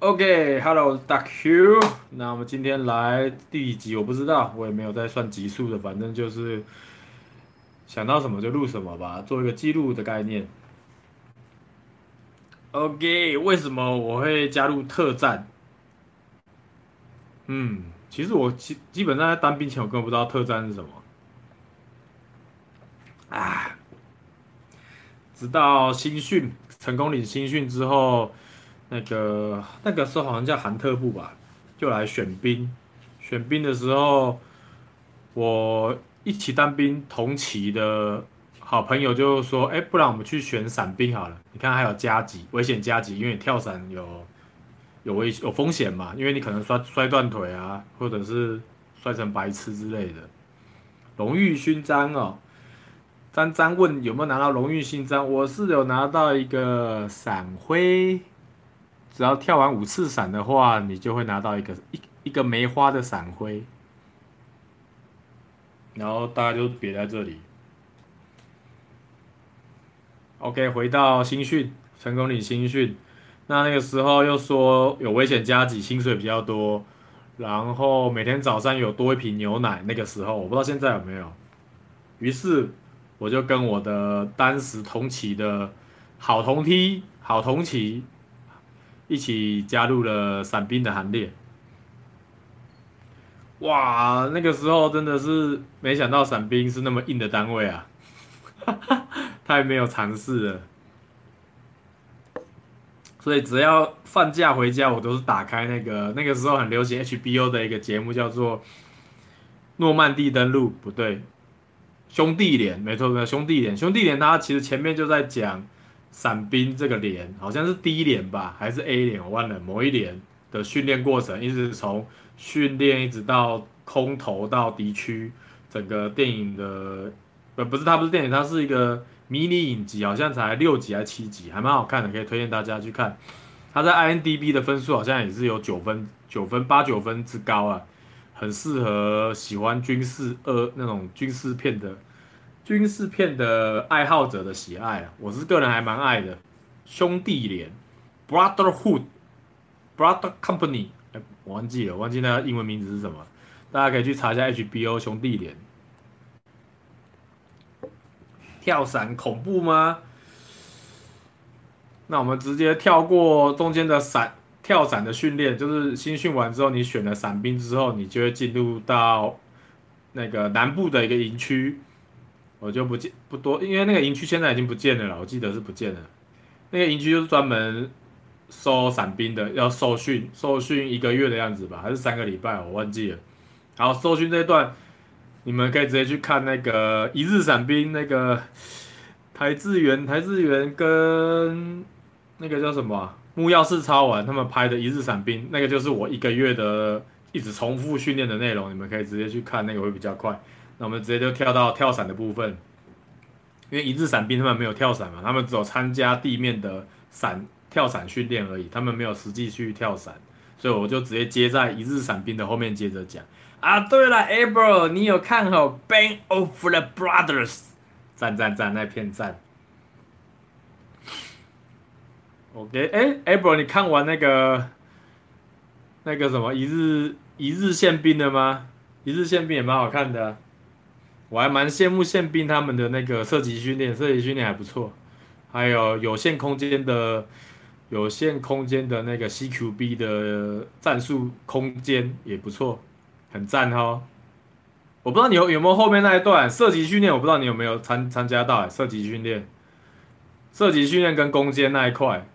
OK，Hello，Duck Hugh。那我们今天来第几集？我不知道，我也没有在算集数的，反正就是想到什么就录什么吧，做一个记录的概念。OK，为什么我会加入特战？嗯，其实我基基本上在当兵前，我根本不知道特战是什么。啊，直到新训成功领新训之后。那个那个时候好像叫韩特部吧，就来选兵。选兵的时候，我一起当兵同期的好朋友就说：“哎，不然我们去选伞兵好了。你看还有加级，危险加级，因为你跳伞有有危有风险嘛，因为你可能摔摔断腿啊，或者是摔成白痴之类的。荣誉勋章哦，张张问有没有拿到荣誉勋章？我是有拿到一个伞徽。”只要跳完五次伞的话，你就会拿到一个一一个梅花的伞徽，然后大家就别在这里。OK，回到新训，成功领新训，那那个时候又说有危险加急，薪水比较多，然后每天早上有多一瓶牛奶。那个时候我不知道现在有没有，于是我就跟我的当时同期的好同梯、好同期。一起加入了伞兵的行列。哇，那个时候真的是没想到伞兵是那么硬的单位啊，太没有尝试了。所以只要放假回家，我都是打开那个那个时候很流行 HBO 的一个节目，叫做《诺曼底登陆》，不对，兄弟连，没错，没错，兄弟连，兄弟连，他其实前面就在讲。伞兵这个连好像是第一连吧，还是 A 连？我忘了某一连的训练过程，一直从训练一直到空投到敌区，整个电影的呃不是，它不是电影，它是一个迷你影集，好像才六集还是七集，还蛮好看的，可以推荐大家去看。它在 IMDB 的分数好像也是有九分，九分八九分之高啊，很适合喜欢军事呃那种军事片的。军事片的爱好者的喜爱啊，我是个人还蛮爱的。兄弟连，Brotherhood，Brother Company，哎，我忘记了，忘记那英文名字是什么，大家可以去查一下 HBO 兄弟连。跳伞恐怖吗？那我们直接跳过中间的伞跳伞的训练，就是新训完之后，你选了伞兵之后，你就会进入到那个南部的一个营区。我就不见不多，因为那个营区现在已经不见了啦，我记得是不见了。那个营区就是专门收伞兵的，要受训，受训一个月的样子吧，还是三个礼拜，我忘记了。好，受训这一段，你们可以直接去看那个《一日伞兵》，那个台志源、台志源跟那个叫什么啊？木曜4超玩他们拍的《一日伞兵》，那个就是我一个月的一直重复训练的内容，你们可以直接去看，那个会比较快。那我们直接就跳到跳伞的部分，因为一日伞兵他们没有跳伞嘛，他们只有参加地面的伞跳伞训练而已，他们没有实际去跳伞，所以我就直接接在一日伞兵的后面接着讲。啊，对了，Abel，你有看好《Band of the Brothers》？赞赞赞，那片赞。OK，哎，Abel，你看完那个那个什么一日一日宪兵了吗？一日宪兵也蛮好看的。我还蛮羡慕宪兵他们的那个射击训练，射击训练还不错，还有有限空间的有限空间的那个 CQB 的战术空间也不错，很赞哦。我不知道你有有没有后面那一段射击训练，我不知道你有没有参参加到射击训练，射击训练跟攻坚那一块，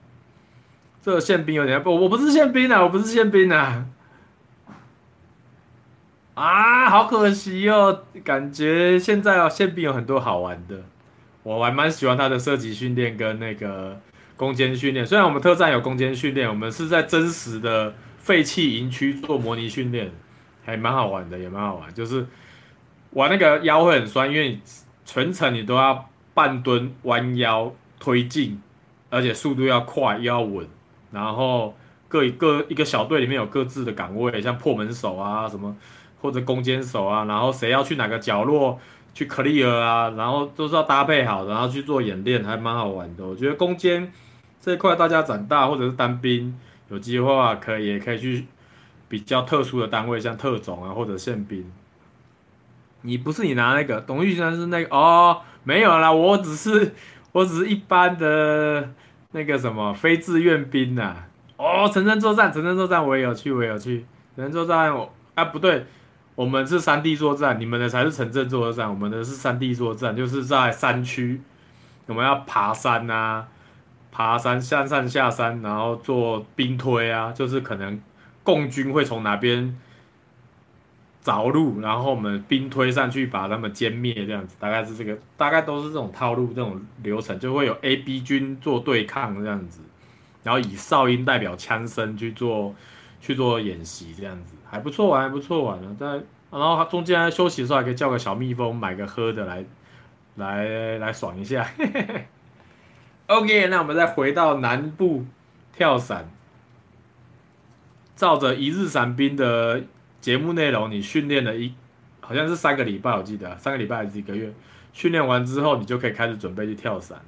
这个宪兵有点不，我不是宪兵啊，我不是宪兵啊。啊，好可惜哦！感觉现在哦，宪兵有很多好玩的，我还蛮喜欢他的射击训练跟那个攻坚训练。虽然我们特战有攻坚训练，我们是在真实的废弃营区做模拟训练，还蛮好玩的，也蛮好玩。就是玩那个腰会很酸，因为全程你都要半蹲、弯腰、推进，而且速度要快又要稳。然后各一个一个小队里面有各自的岗位，像破门手啊什么。或者攻坚手啊，然后谁要去哪个角落去 clear 啊，然后都是要搭配好，然后去做演练，还蛮好玩的。我觉得攻坚这一块大家长大或者是当兵有机会啊可以也可以去比较特殊的单位，像特种啊或者宪兵。你不是你拿那个董玉山是那个哦，没有啦，我只是 我只是一般的那个什么非志愿兵呐、啊。哦，城镇作战，城镇作战我也有去，我也有去。城镇作战我啊不对，我们是山地作战，你们的才是城镇作战，我们的是山地作战，就是在山区，我们要爬山啊，爬山下山下山，然后做兵推啊，就是可能共军会从哪边。着陆，然后我们兵推上去把他们歼灭，这样子大概是这个，大概都是这种套路，这种流程就会有 A、B 军做对抗这样子，然后以哨音代表枪声去做去做演习，这样子还不错玩，还不错玩的。在然后他中间休息的时候还可以叫个小蜜蜂买个喝的来来来爽一下。OK，那我们再回到南部跳伞，照着一日伞兵的。节目内容，你训练了一，好像是三个礼拜，我记得三个礼拜还是一个月。训练完之后，你就可以开始准备去跳伞。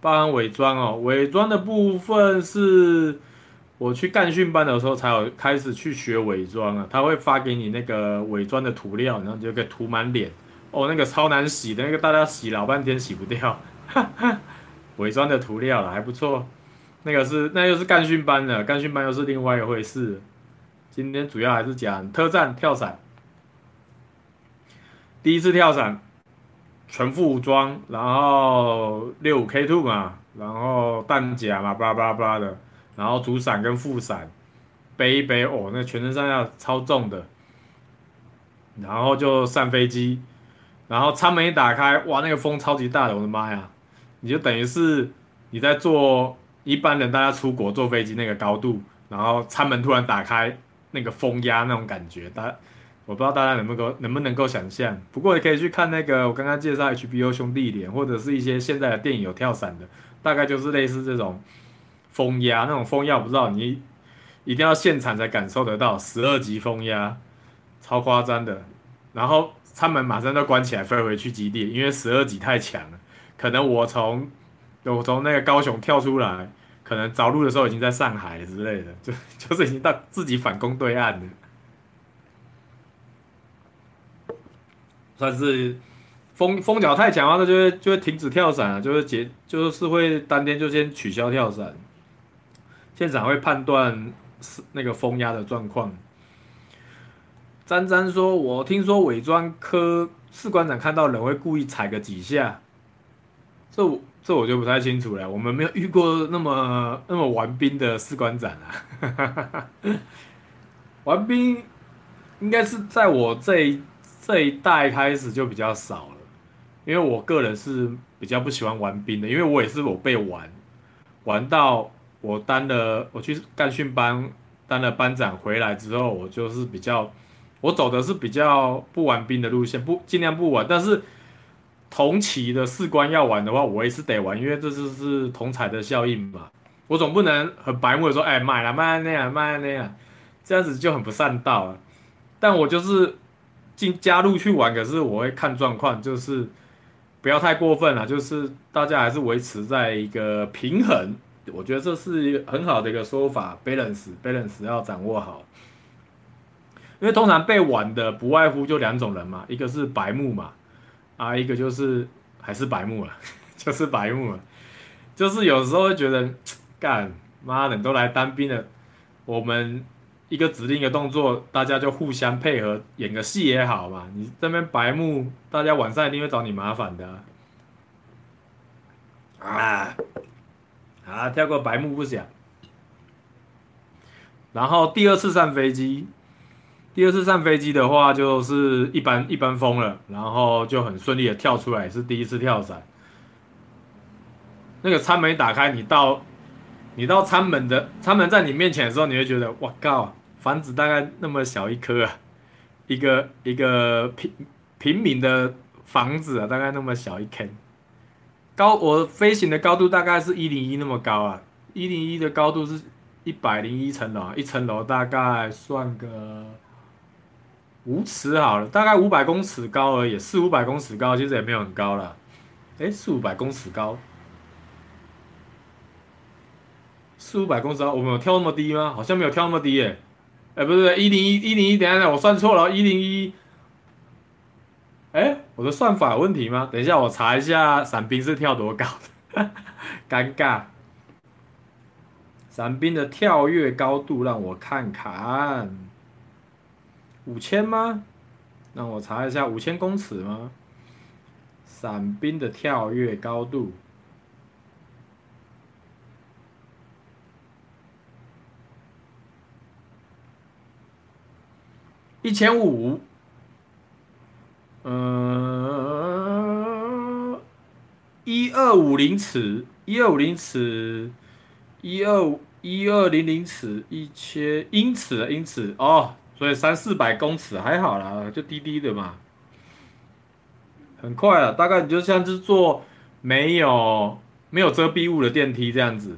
包含伪装哦，伪装的部分是我去干训班的时候才有开始去学伪装啊。他会发给你那个伪装的涂料，然后就可以涂满脸。哦，那个超难洗的，那个大家洗老半天洗不掉。哈哈，伪装的涂料了，还不错。那个是那又是干训班的，干训班又是另外一回事。今天主要还是讲特战跳伞，第一次跳伞，全副武装，然后六五 K two 嘛，然后弹夹嘛，巴拉巴拉巴拉的，然后主伞跟副伞背一背哦，那全身上下超重的，然后就上飞机，然后舱门一打开，哇，那个风超级大的，我的妈呀！你就等于是你在坐一般人大家出国坐飞机那个高度，然后舱门突然打开。那个风压那种感觉，大我不知道大家能不能够能不能够想象。不过你可以去看那个我刚刚介绍 HBO 兄弟连，或者是一些现在的电影有跳伞的，大概就是类似这种风压那种风压，我不知道你一定要现场才感受得到，十二级风压，超夸张的。然后舱门马上就关起来，飞回去基地，因为十二级太强了。可能我从我从那个高雄跳出来。可能着陆的时候已经在上海之类的，就 就是已经到自己反攻对岸了，算是风风脚太强的话，那就会就会停止跳伞了，就会结就是会当天就先取消跳伞，现场会判断是那个风压的状况。詹詹说：“我听说伪装科士官长看到人会故意踩个几下，这。”这我就不太清楚了，我们没有遇过那么那么玩兵的士官长啊。玩兵应该是在我这一这一代开始就比较少了，因为我个人是比较不喜欢玩兵的，因为我也是我被玩玩到我当了我去干训班当了班长回来之后，我就是比较我走的是比较不玩兵的路线，不尽量不玩，但是。同期的士官要玩的话，我也是得玩，因为这就是同彩的效应嘛。我总不能很白目的说，哎，买了买那样买那样，这样子就很不上道了。但我就是进加入去玩，可是我会看状况，就是不要太过分了，就是大家还是维持在一个平衡。我觉得这是一个很好的一个说法，balance balance 要掌握好。因为通常被玩的不外乎就两种人嘛，一个是白目嘛。啊，一个就是还是白目了，就是白目了，就是有时候会觉得，干妈的都来当兵了，我们一个指令一个动作，大家就互相配合演个戏也好嘛。你这边白目，大家晚上一定会找你麻烦的。啊，啊，跳过白目不讲。然后第二次上飞机。第二次上飞机的话，就是一般一般风了，然后就很顺利的跳出来，是第一次跳伞。那个舱门打开，你到你到舱门的舱门在你面前的时候，你会觉得哇靠，房子大概那么小一颗啊，一个一个平平民的房子啊，大概那么小一坑。高我飞行的高度大概是一零一那么高啊，一零一的高度是一百零一层楼，一层楼大概算个。五尺好了，大概五百公尺高而已，四五百公尺高，其实也没有很高了。诶，四五百公尺高，四五百公尺高，我们有跳那么低吗？好像没有跳那么低耶。哎，不是，一零一一零一，等一下，我算错了，一零一。哎，我的算法有问题吗？等一下，我查一下伞兵是跳多高的，尴尬。伞兵的跳跃高度让我看看，五千吗？让我查一下五千公尺吗？伞兵的跳跃高度。一千五，嗯，一二五零尺，一二五零尺，一二一二零零尺，一千英尺，英尺哦，所以三四百公尺还好啦，就低低的嘛，很快了，大概你就像是坐没有没有遮蔽物的电梯这样子，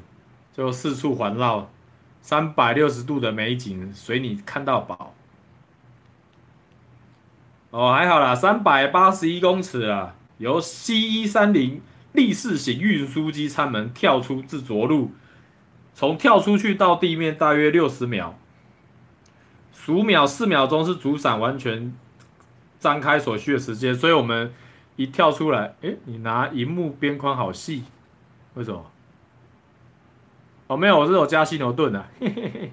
就四处环绕，三百六十度的美景随你看到饱。哦，还好啦，三百八十一公尺啊，由 C 一三零立式型运输机舱门跳出至着陆，从跳出去到地面大约六十秒，数秒四秒钟是主伞完全张开所需的时间，所以我们一跳出来，诶，你拿荧幕边框好细，为什么？哦，没有，我是有加犀牛盾的，嘿嘿嘿，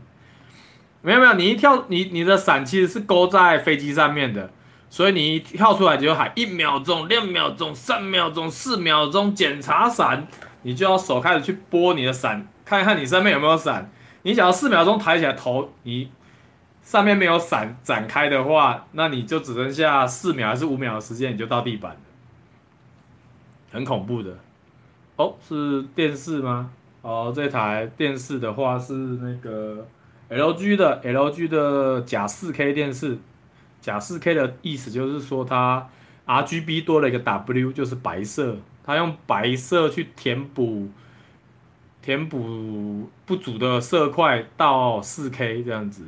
没有没有，你一跳，你你的伞其实是勾在飞机上面的。所以你一跳出来就喊一秒钟、两秒钟、三秒钟、四秒钟检查伞，你就要手开始去拨你的伞，看看你上面有没有伞。你想要四秒钟抬起来头，你上面没有伞展开的话，那你就只剩下四秒还是五秒的时间，你就到地板了，很恐怖的。哦，是电视吗？哦，这台电视的话是那个 LG 的 LG 的假四 K 电视。假四 K 的意思就是说，它 RGB 多了一个 W，就是白色，它用白色去填补填补不足的色块到四 K 这样子，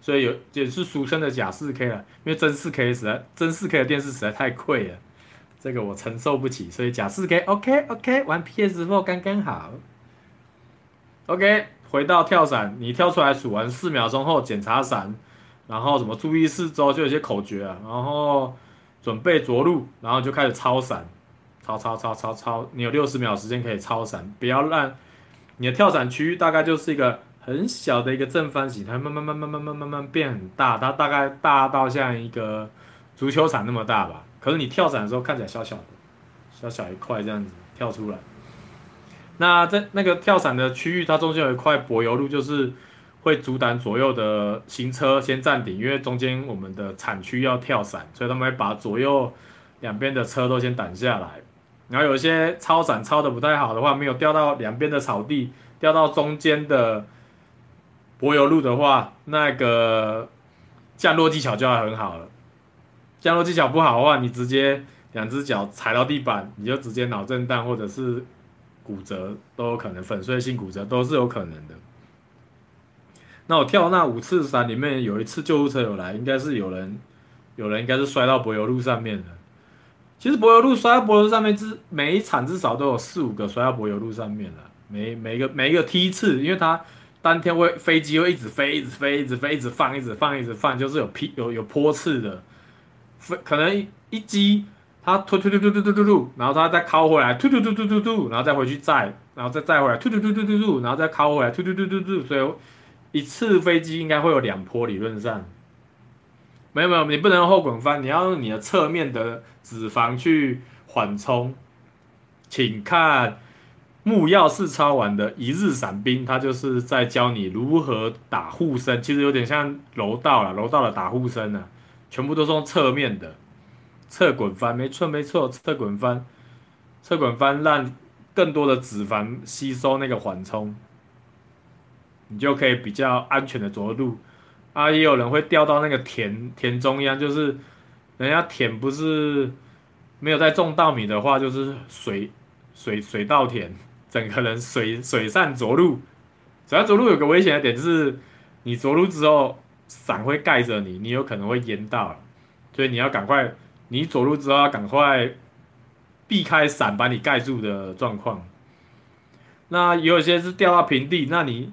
所以有也是俗称的假四 K 了。因为真四 K 实在真四 K 的电视实在太贵了，这个我承受不起，所以假四 K OK OK 玩 PS4 刚刚好。OK 回到跳伞，你跳出来数完四秒钟后检查伞。然后什么注意四周，就有些口诀啊，然后准备着陆，然后就开始超伞，超超超超超，你有六十秒时间可以超伞，不要让你的跳伞区域大概就是一个很小的一个正方形，它慢慢慢慢慢慢慢慢变很大，它大概大到像一个足球场那么大吧。可是你跳伞的时候看起来小小的，小小一块这样子跳出来。那在那个跳伞的区域，它中间有一块柏油路，就是。会阻挡左右的行车先暂停，因为中间我们的产区要跳伞，所以他们会把左右两边的车都先挡下来。然后有一些超伞超的不太好的话，没有掉到两边的草地，掉到中间的柏油路的话，那个降落技巧就要很好了。降落技巧不好的话，你直接两只脚踩到地板，你就直接脑震荡或者是骨折都有可能，粉碎性骨折都是有可能的。那我跳那五次伞里面有一次救护车有来，应该是有人，有人应该是摔到柏油路上面的。其实柏油路摔到柏油路上面，至每一场至少都有四五个摔到柏油路上面了。每每一个每一个梯次，因为它当天会飞机会一直飞，一直飞，一直飞，一直放，一直放，一直放，就是有劈有有坡次的，飞可能一一机它突突突突突突突突，然后它再靠回来，突突突突突突，然后再回去载，然后再载回来，突突突突突突，然后再靠回来，突突突突突，所以。一次飞机应该会有两波，理论上，没有没有，你不能用后滚翻，你要用你的侧面的脂肪去缓冲。请看木曜四超完的一日伞兵，他就是在教你如何打护身，其实有点像柔道了，柔道的打护身呢，全部都是用侧面的侧滚翻，没错没错，侧滚翻，侧滚翻让更多的脂肪吸收那个缓冲。你就可以比较安全的着陆，啊，也有人会掉到那个田田中央，就是人家田不是没有在种稻米的话，就是水水水稻田，整个人水水上着陆。水上着陆有个危险的点就是，你着陆之后伞会盖着你，你有可能会淹到，所以你要赶快，你着陆之后要赶快避开伞把你盖住的状况。那有一些是掉到平地，那你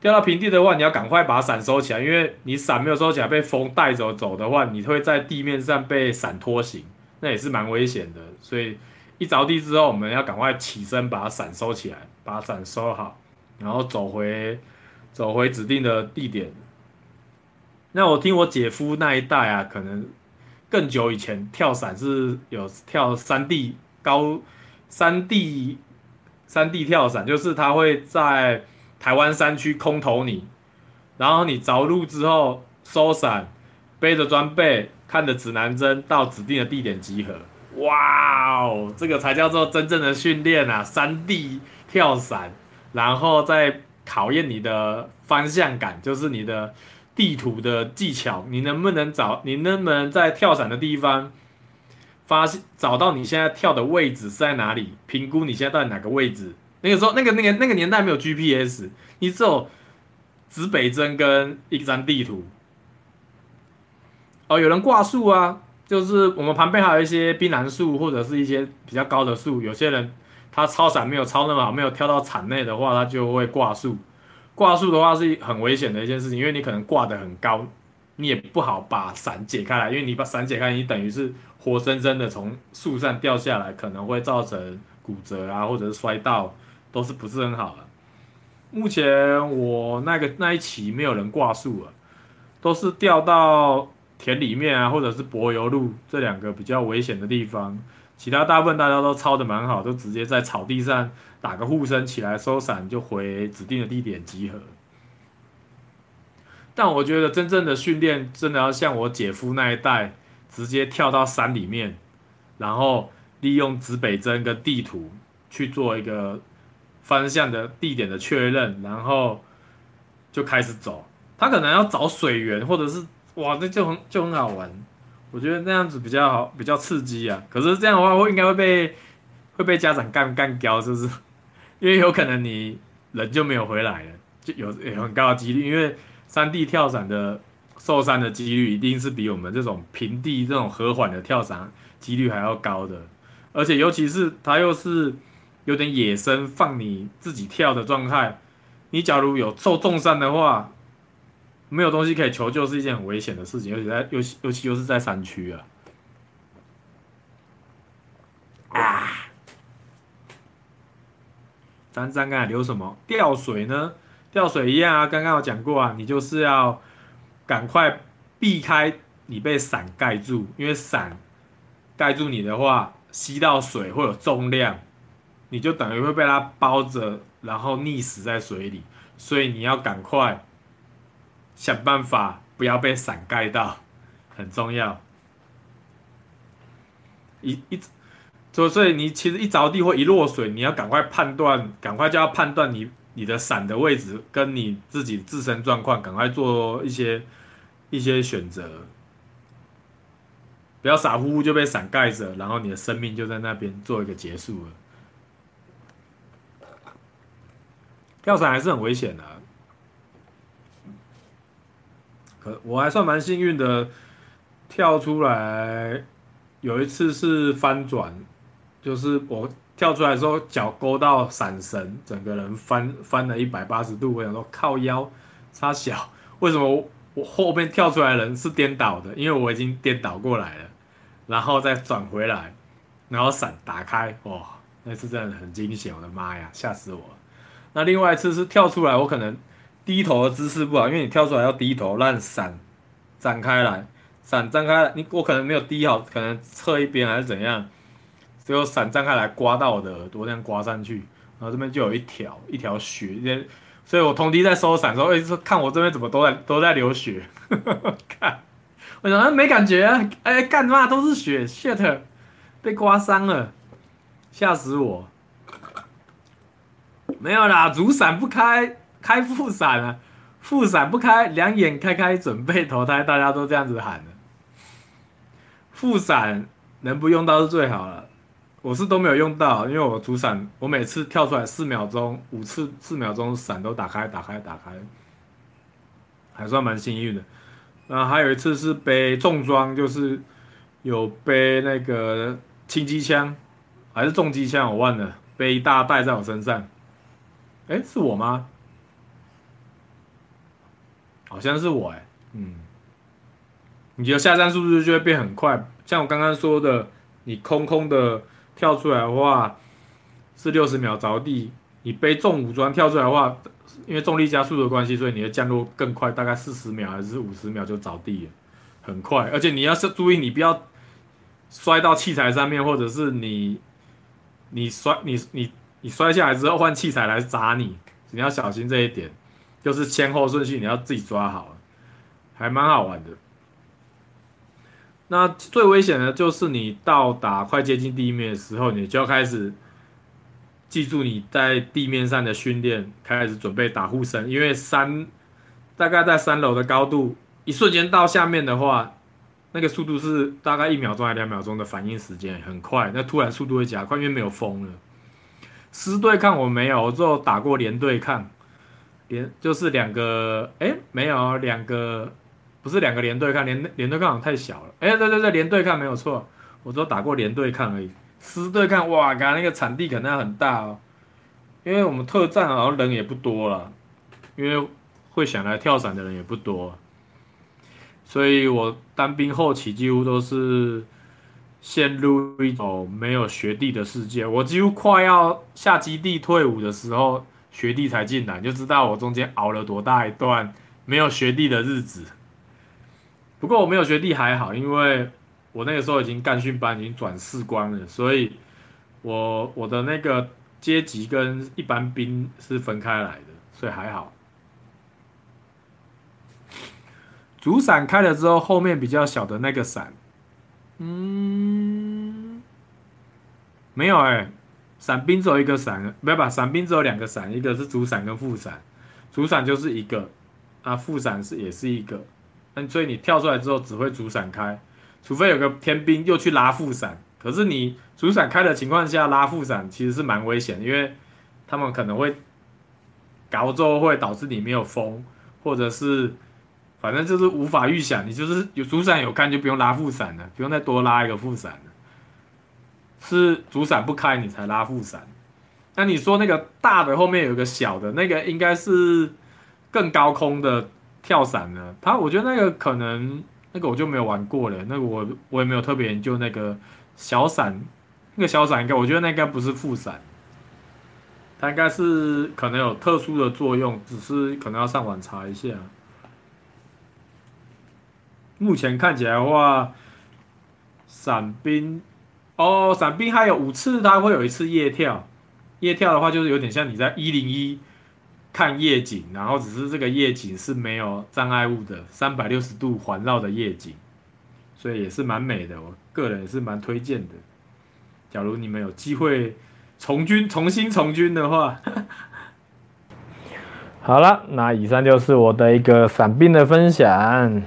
掉到平地的话，你要赶快把伞收起来，因为你伞没有收起来，被风带走走的话，你会在地面上被伞拖行，那也是蛮危险的。所以一着地之后，我们要赶快起身把伞收起来，把伞收好，然后走回走回指定的地点。那我听我姐夫那一代啊，可能更久以前跳伞是有跳山地高山地。山地跳伞就是他会在台湾山区空投你，然后你着陆之后收伞，背着装备，看着指南针到指定的地点集合。哇哦，这个才叫做真正的训练啊！山地跳伞，然后再考验你的方向感，就是你的地图的技巧，你能不能找，你能不能在跳伞的地方。发现找到你现在跳的位置是在哪里？评估你现在到哪个位置？那个时候，那个那个那个年代没有 GPS，你只有指北针跟一张地图。哦，有人挂树啊，就是我们旁边还有一些槟榔树或者是一些比较高的树。有些人他超伞没有超那么好，没有跳到场内的话，他就会挂树。挂树的话是很危险的一件事情，因为你可能挂得很高，你也不好把伞解开来，因为你把伞解开，你等于是。活生生的从树上掉下来，可能会造成骨折啊，或者是摔到，都是不是很好的。目前我那个那一期没有人挂树了，都是掉到田里面啊，或者是柏油路这两个比较危险的地方。其他大部分大家都抄的蛮好，都直接在草地上打个护身起来收伞，就回指定的地点集合。但我觉得真正的训练，真的要像我姐夫那一代。直接跳到山里面，然后利用指北针跟地图去做一个方向的地点的确认，然后就开始走。他可能要找水源，或者是哇，这就很就很好玩。我觉得那样子比较好，比较刺激啊。可是这样的话，我应该会被 会被家长干干掉，是不是？因为有可能你人就没有回来了，就有有很高的几率，因为山地跳伞的。受伤的几率一定是比我们这种平地这种和缓的跳伞几率还要高的，而且尤其是它又是有点野生，放你自己跳的状态，你假如有受重伤的话，没有东西可以求救是一件很危险的事情，而且在尤其尤其又是在山区啊。啊！张张刚才留什么？吊水呢？吊水一样啊，刚刚有讲过啊，你就是要。赶快避开你被伞盖住，因为伞盖住你的话，吸到水会有重量，你就等于会被它包着，然后溺死在水里。所以你要赶快想办法不要被伞盖到，很重要。一一，所所以你其实一着地或一落水，你要赶快判断，赶快就要判断你你的伞的位置跟你自己自身状况，赶快做一些。一些选择，不要傻乎乎就被伞盖着，然后你的生命就在那边做一个结束了。跳伞还是很危险的，可我还算蛮幸运的，跳出来有一次是翻转，就是我跳出来的时候脚勾到伞绳，整个人翻翻了一百八十度，我想说靠腰差小，为什么？我后面跳出来的人是颠倒的，因为我已经颠倒过来了，然后再转回来，然后伞打开，哇，那次真的很惊险，我的妈呀，吓死我了！那另外一次是跳出来，我可能低头的姿势不好，因为你跳出来要低头，让伞展开来，伞张开来，你我可能没有低好，可能侧一边还是怎样，最后伞张开来刮到我的耳朵，这样刮上去，然后这边就有一条一条血，所以我同弟在收伞的时候，哎，说看我这边怎么都在都在流血，看，我想没感觉啊，哎，干嘛都是血，shit，被刮伤了，吓死我！没有啦，主伞不开，开副伞啊，副伞不开，两眼开开准备投胎，大家都这样子喊的，副伞能不用到是最好了。我是都没有用到，因为我主伞，我每次跳出来四秒钟，五次四秒钟伞都打开，打开，打开，还算蛮幸运的。然后还有一次是背重装，就是有背那个轻机枪，还是重机枪，我忘了，背一大袋在我身上。哎、欸，是我吗？好像是我哎、欸，嗯，你觉得下山速度就会变很快，像我刚刚说的，你空空的跳出来的话是六十秒着地，你背重武装跳出来的话，因为重力加速的关系，所以你的降落更快，大概四十秒还是五十秒就着地了，很快，而且你要是注意，你不要摔到器材上面，或者是你你摔你你你摔下来之后换器材来砸你，你要小心这一点。就是先后顺序，你要自己抓好，还蛮好玩的。那最危险的就是你到达快接近地面的时候，你就要开始记住你在地面上的训练，开始准备打护身，因为三大概在三楼的高度，一瞬间到下面的话，那个速度是大概一秒钟还两秒钟的反应时间，很快。那突然速度会加快，因为没有风了。师对抗我没有，我只有打过连对抗。连就是两个，哎、没有两个，不是两个连对抗，连连对抗太小了。哎、对对对，连对抗没有错，我只有打过连对抗而已。师对抗，哇，刚刚那个场地可能很大哦，因为我们特战好像人也不多了，因为会想来跳伞的人也不多，所以我当兵后期几乎都是陷入一种没有学弟的世界。我几乎快要下基地退伍的时候。学弟才进来，就知道我中间熬了多大一段没有学弟的日子。不过我没有学弟还好，因为我那个时候已经干训班已经转士官了，所以我我的那个阶级跟一般兵是分开来的，所以还好。主伞开了之后，后面比较小的那个伞，嗯，没有哎、欸。伞兵只有一个伞，不要把伞兵只有两个伞，一个是主伞跟副伞，主伞就是一个，啊副伞是也是一个，那所以你跳出来之后只会主伞开，除非有个天兵又去拉副伞，可是你主伞开的情况下拉副伞其实是蛮危险，因为他们可能会搞之后会导致你没有风，或者是反正就是无法预想，你就是有主伞有看就不用拉副伞了，不用再多拉一个副伞了。是主伞不开你才拉副伞，那你说那个大的后面有个小的，那个应该是更高空的跳伞呢？他我觉得那个可能那个我就没有玩过了，那个我我也没有特别研究那个小伞，那个小伞应该我觉得那应该不是副伞，它应该是可能有特殊的作用，只是可能要上网查一下。目前看起来的话，伞兵。哦，伞兵还有五次，它会有一次夜跳。夜跳的话，就是有点像你在一零一看夜景，然后只是这个夜景是没有障碍物的，三百六十度环绕的夜景，所以也是蛮美的。我个人也是蛮推荐的。假如你们有机会从军，重新从军的话，好了，那以上就是我的一个伞兵的分享。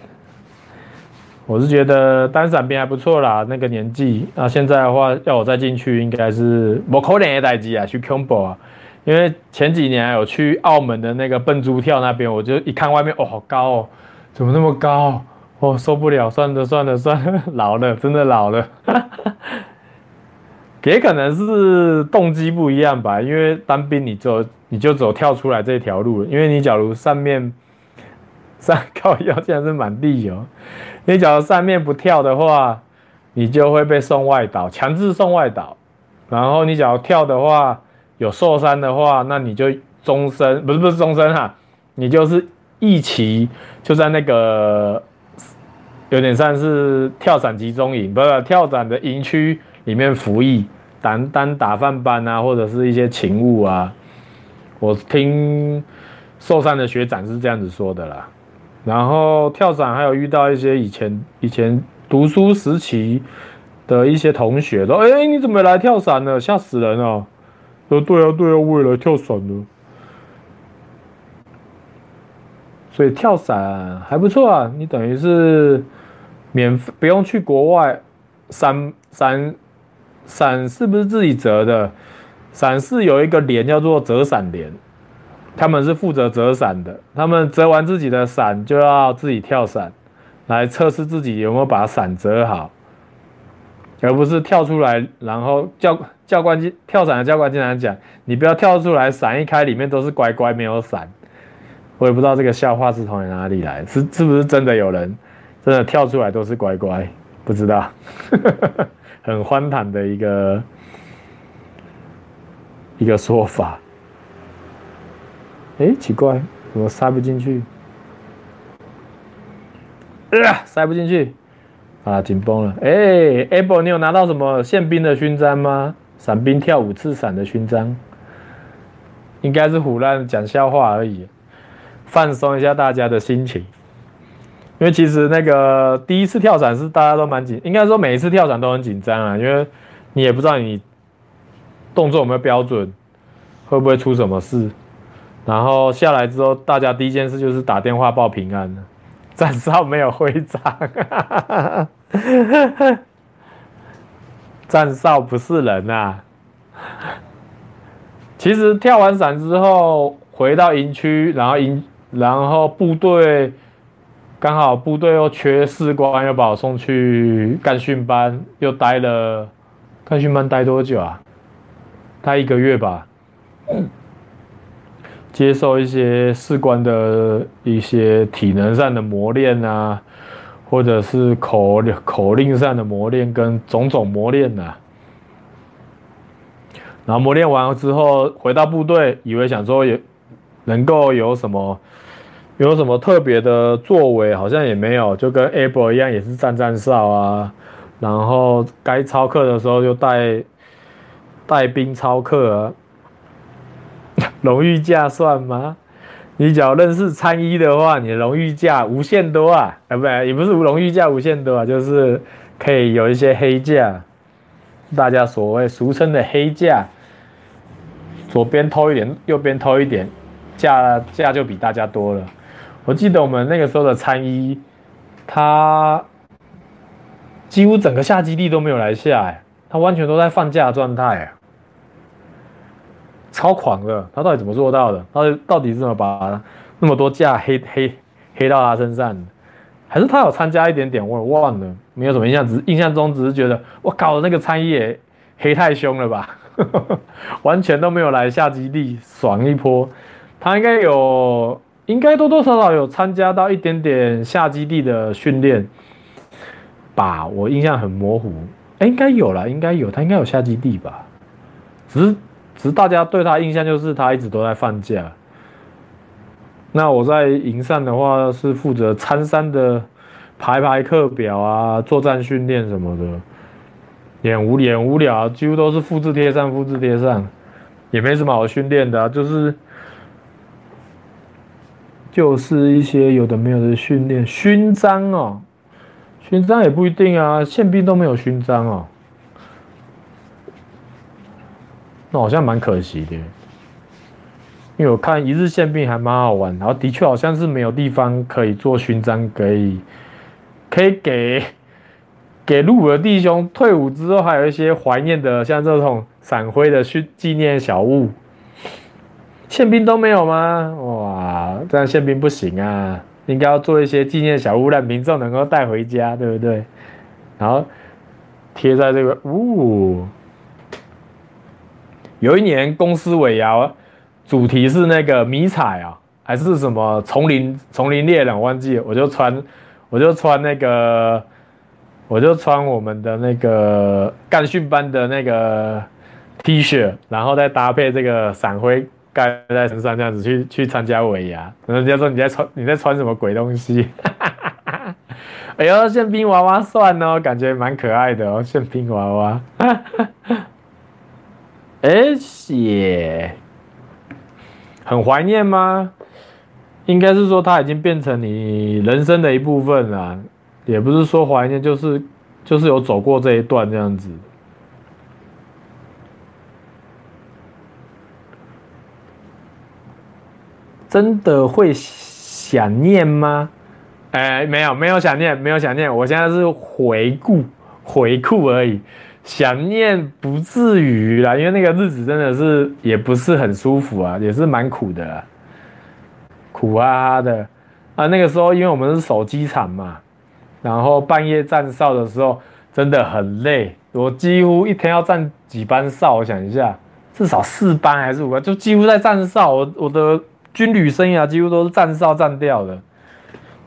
我是觉得单伞兵还不错啦，那个年纪。那现在的话，要我再进去，应该是不可能的代机啊，去 combo 啊。因为前几年有去澳门的那个笨猪跳那边，我就一看外面，哦，好高哦，怎么那么高？哦，受不了，算了算了算了，老了，真的老了。也可能是动机不一样吧，因为当兵你就你就走跳出来这条路了，因为你假如上面上靠腰，竟然是满地油。你假如上面不跳的话，你就会被送外岛，强制送外岛。然后你假如跳的话，有受伤的话，那你就终身，不是不是终身哈，你就是一期就在那个有点像是跳伞集中营，不是跳伞的营区里面服役，当当打饭班啊，或者是一些勤务啊。我听受伤的学长是这样子说的啦。然后跳伞还有遇到一些以前以前读书时期的一些同学说：“哎，你怎么来跳伞呢？吓死人了！”说：“对啊，对啊，我也来跳伞了。”所以跳伞还不错啊，你等于是免费，不用去国外。伞伞伞是不是自己折的？伞是有一个帘叫做折伞帘。他们是负责折伞的，他们折完自己的伞就要自己跳伞，来测试自己有没有把伞折好。而不是跳出来，然后教教官进跳伞的教官经常讲，你不要跳出来，伞一开里面都是乖乖没有伞。我也不知道这个笑话是从哪里来，是是不是真的有人真的跳出来都是乖乖？不知道，很荒唐的一个一个说法。哎，奇怪，怎么塞不进去？啊，塞不进去。啊，紧绷了！哎、，Apple，你有拿到什么宪兵的勋章吗？伞兵跳五次伞的勋章，应该是胡乱讲笑话而已，放松一下大家的心情。因为其实那个第一次跳伞是大家都蛮紧，应该说每一次跳伞都很紧张啊，因为你也不知道你动作有没有标准，会不会出什么事。然后下来之后，大家第一件事就是打电话报平安了。站哨没有徽章，站哨不是人啊！其实跳完伞之后回到营区，然后营然后部队刚好部队又缺士官，又把我送去干训班，又待了干训班待多久啊？待一个月吧。接受一些士官的一些体能上的磨练啊，或者是口口令上的磨练跟种种磨练呐。然后磨练完了之后回到部队，以为想说也能够有什么有什么特别的作为，好像也没有，就跟 Apple 一样，也是站站哨啊。然后该操课的时候就带带兵操课啊。荣誉价算吗？你只要认识参一的话，你荣誉价无限多啊！啊，不，也不是荣誉价无限多啊，就是可以有一些黑价，大家所谓俗称的黑价，左边偷一点，右边偷一点，价价就比大家多了。我记得我们那个时候的参一，他几乎整个下基地都没有来下，哎，他完全都在放假状态。超狂的，他到底怎么做到的？他到底是怎么把那么多架黑黑黑到他身上？还是他有参加一点点？我忘了，没有什么印象，只是印象中只是觉得我搞的那个参一也黑太凶了吧，完全都没有来下基地爽一波。他应该有，应该多多少少有参加到一点点下基地的训练吧？我印象很模糊，哎，应该有啦，应该有，他应该有下基地吧？只是。只是大家对他印象就是他一直都在放假。那我在营上的话是负责参山的排排课表啊、作战训练什么的，也无也无聊，几乎都是复制贴上、复制贴上，也没什么好训练的，就是就是一些有的没有的训练。勋章哦，勋章也不一定啊，宪兵都没有勋章哦。那好像蛮可惜的，因为我看一日宪兵还蛮好玩，然后的确好像是没有地方可以做勋章，可以可以给给入伍的弟兄退伍之后还有一些怀念的，像这种闪灰的勋纪念小物，宪兵都没有吗？哇，这样宪兵不行啊，应该要做一些纪念小物，让民众能够带回家，对不对？然后贴在这个，呜、有一年公司尾牙，主题是那个迷彩啊，还是什么丛林丛林猎人，忘记了，我就穿我就穿那个我就穿我们的那个干训班的那个 T 恤，然后再搭配这个闪灰盖在身上，这样子去去参加尾牙。人家说你在穿你在穿什么鬼东西？哎呦，宪兵娃娃算哦，感觉蛮可爱的哦，宪兵娃娃。哎，也很怀念吗？应该是说它已经变成你人生的一部分了，也不是说怀念，就是就是有走过这一段这样子。真的会想念吗？哎，没有，没有想念，没有想念。我现在是回顾，回顾而已。想念不至于啦，因为那个日子真的是也不是很舒服啊，也是蛮苦的，苦哈哈的啊。那个时候因为我们是守机场嘛，然后半夜站哨的时候真的很累，我几乎一天要站几班哨，我想一下，至少四班还是五班，就几乎在站哨。我我的军旅生涯几乎都是站哨站掉的，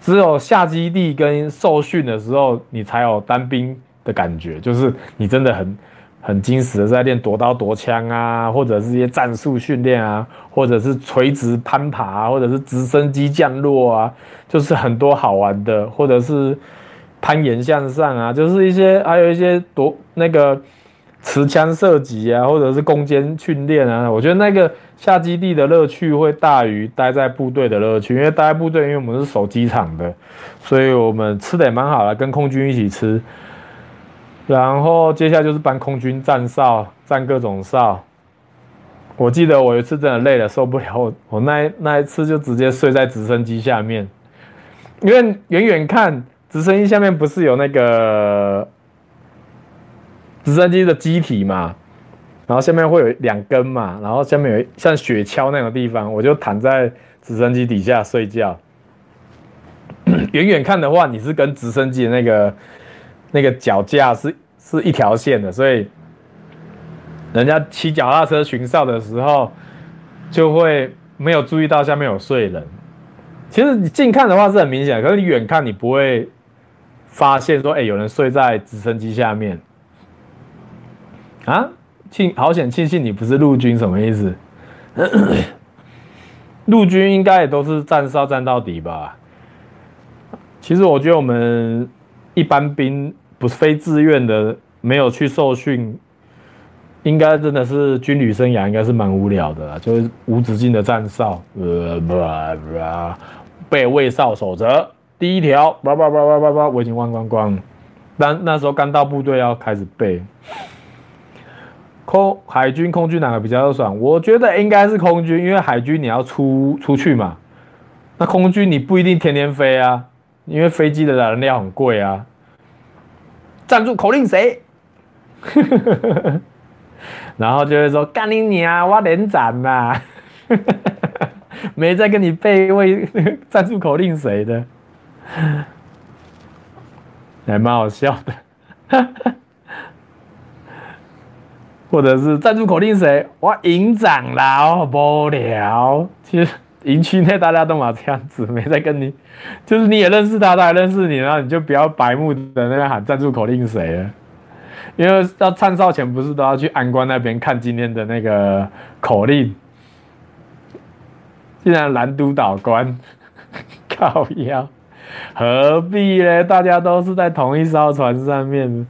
只有下基地跟受训的时候，你才有单兵的感觉，就是你真的很很精实的在练夺刀夺枪啊，或者是一些战术训练啊，或者是垂直攀爬啊，或者是直升机降落啊，就是很多好玩的，或者是。攀岩向上啊，就是一些，还有一些夺那个持枪射击啊，或者是攻坚训练啊。我觉得那个下基地的乐趣会大于待在部队的乐趣，因为待在部队，因为我们是守机场的，所以我们吃的也蛮好的，跟空军一起吃。然后接下来就是帮空军站哨，站各种哨。我记得我有一次真的累了，受不了，我我那那一次就直接睡在直升机下面，因为远远看。直升机下面不是有那个直升机的机体嘛，然后下面会有两根嘛，然后下面有像雪橇那种地方，我就躺在直升机底下睡觉。远远看的话，你是跟直升机的那个那个脚架是是一条线的，所以人家骑脚踏车巡哨的时候，就会没有注意到下面有睡人。其实你近看的话是很明显，可是你远看你不会。发现说，哎、有人睡在直升机下面啊！庆好险，庆幸你不是陆军，什么意思？陆军应该也都是站哨站到底吧？其实我觉得我们一般兵不是非自愿的，没有去受训，应该真的是军旅生涯应该是蛮无聊的啦，就是无止境的站哨，呃，不不被卫哨守着。第一条，叭叭叭叭叭叭，我已经忘光光。但那时候刚到部队，要开始背。空海军、空军哪个比较爽？我觉得应该是空军，因为海军你要出出去嘛。那空军你不一定天天飞啊，因为飞机的燃料很贵啊。赞助！口令谁？然后就会说干你娘，我连长呐，没在跟你背位赞助口令谁的。还蛮好笑的，或者是赞助口令谁？我营长啦，哦，无聊。其实营区内大家都嘛这样子，没在跟你，就是你也认识他，他也认识你，然后你就不要白目的那边喊赞助口令谁了。因为要站哨前不是都要去安官那边看今天的那个口令？竟然蓝督导官 靠腰。何必呢？大家都是在同一艘船上面，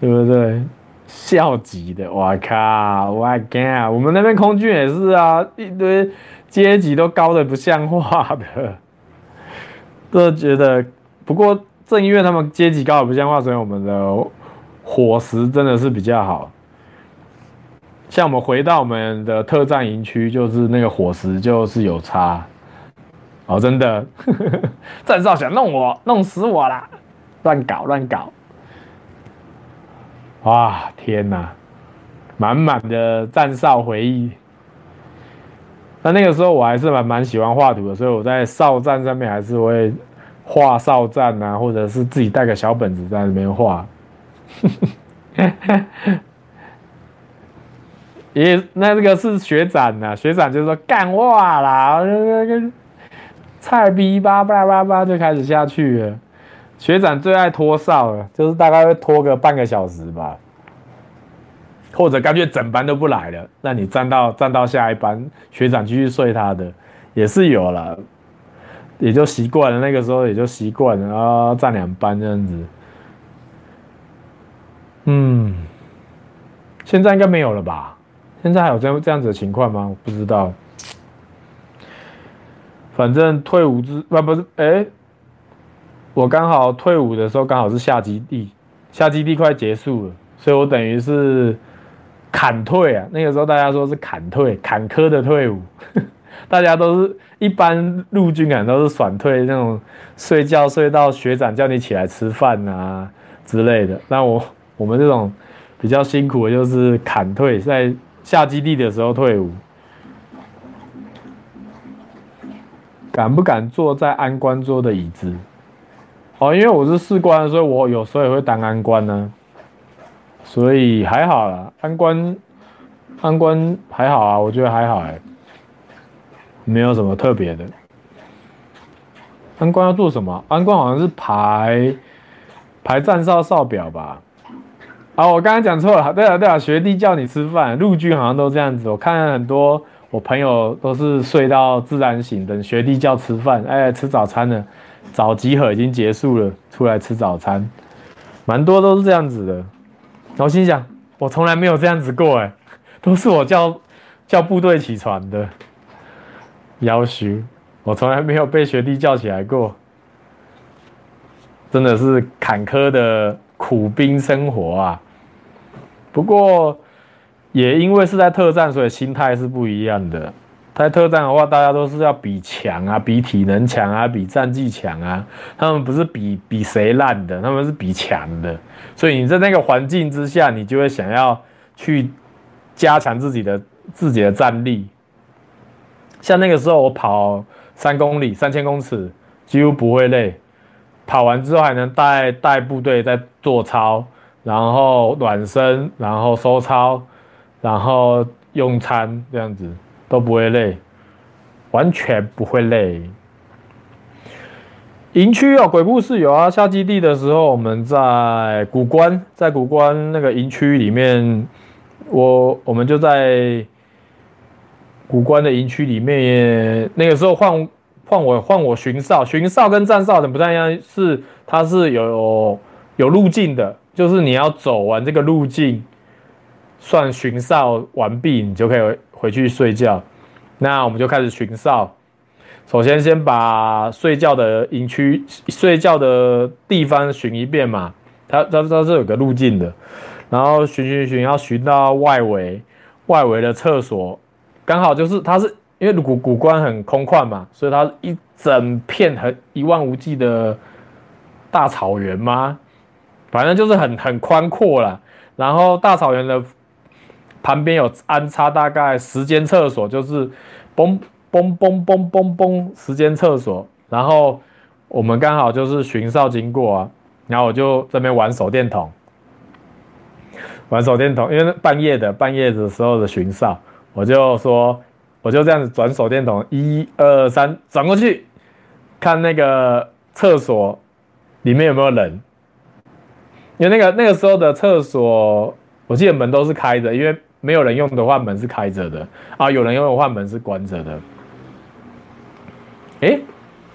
对不对？校级的，我靠，我靠，我们那边空军也是啊，一堆阶级都高的不像话的，都觉得。不过正因为他们阶级高的不像话，所以我们的伙食真的是比较好。像我们回到我们的特战营区，就是那个伙食就是有差。哦，真的，站哨想弄我，弄死我啦！乱搞乱搞，哇，天哪，满满的站哨回忆。那那个时候我还是蛮蛮喜欢画图的，所以我在哨站上面还是会画哨站啊，或者是自己带个小本子在那边画。也那这个是学长呐，学长就说干话啦。那个菜逼吧吧吧吧就开始下去了。学长最爱拖哨了，就是大概会拖个半个小时吧，或者干脆整班都不来了，那你站到站到下一班，学长继续睡他的也是有了，也就习惯了。那个时候也就习惯了，然后站两班这样子。嗯，现在应该没有了吧？现在还有这样这样子的情况吗？我不知道。反正退伍之啊不是哎、我刚好退伍的时候刚好是下基地，下基地快结束了，所以我等于是坎退啊。那个时候大家说是坎退，坎坷的退伍，大家都是一般陆军感都是爽退那种，睡觉睡到学长叫你起来吃饭啊之类的。那我我们这种比较辛苦的就是坎退，在下基地的时候退伍。敢不敢坐在安官桌的椅子？哦，因为我是士官，所以我有时候也会当安官呢、所以还好啦，安官安官还好啊，我觉得还好哎、没有什么特别的。安官要做什么？安官好像是排排站哨哨表吧？啊，我刚刚讲错了，对了对了，学弟叫你吃饭，陆军好像都这样子。我看很多我朋友都是睡到自然醒，等学弟叫吃饭，哎，吃早餐了，早集合已经结束了，出来吃早餐，蛮多都是这样子的。我心想，我从来没有这样子过，哎，都是我叫叫部队起床的，夭寿，我从来没有被学弟叫起来过，真的是坎坷的苦兵生活啊。不过，也因为是在特战，所以心态是不一样的。在特战的话，大家都是要比强啊，比体能强啊，比战绩强啊。他们不是比比谁烂的，他们是比强的。所以你在那个环境之下，你就会想要去加强自己的自己的战力。像那个时候，我跑三公里、三千公尺，几乎不会累。跑完之后还能带带部队在做操。然后暖身，然后收操，然后用餐，这样子都不会累，完全不会累。营区哦，鬼故事有啊。下基地的时候，我们在古关，在古关那个营区里面，我我们就在古关的营区里面。那个时候换换我换我巡哨，巡哨跟站哨的不太一样，是它是有有路径的。就是你要走完这个路径，算巡哨完毕，你就可以回去睡觉。那我们就开始巡哨。首先先把睡觉的营区、睡觉的地方巡一遍嘛。它它它是有个路径的，然后巡巡巡，要巡到外围，外围的厕所刚好就是它是因为古古关很空旷嘛，所以它一整片很一望无际的大草原嘛。反正就是很很宽阔了，然后大草原的旁边有安插大概十间厕所，就是嘣嘣嘣嘣嘣嘣十间厕所，然后我们刚好就是巡哨经过啊，然后我就这边玩手电筒，玩手电筒，因为半夜的半夜的时候的巡哨，我就说我就这样子转手电筒，一二三转过去，看那个厕所里面有没有人。因为那个那个时候的厕所，我记得门都是开着，因为没有人用的话，门是开着的啊；有人用的话，门是关着的。诶，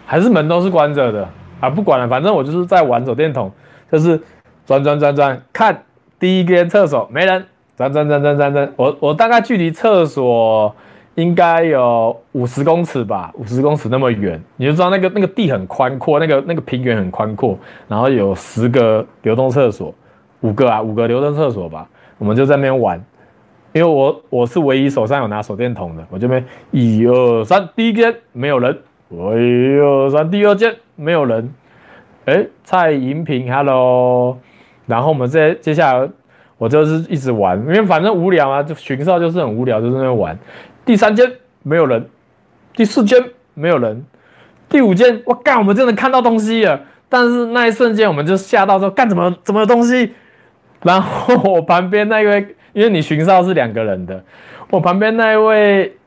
还是门都是关着的啊？不管了，反正我就是在玩手电筒，就是转转转转，看第一间厕所没人，转转转转转转，我我大概距离厕所。应该有五十公尺吧，五十公尺那么远，你就知道那个那个地很宽阔，那个那个平原很宽阔，然后有十个流动厕所，五个啊，五个流动厕所吧，我们就在那边玩，因为我我是唯一手上有拿手电筒的，我这边一二三，第一间没有人，一二三，第二间没有人，哎，蔡银平，Hello，然后我们接接下来我就是一直玩，因为反正无聊啊，就巡哨就是很无聊，就在那玩。第三间没有人，第四间没有人，第五间我干，我们真的看到东西了。但是那一瞬间我们就吓到说干，怎么怎么有东西？然后我旁边那一位，因为你巡哨是两个人的，我旁边那一位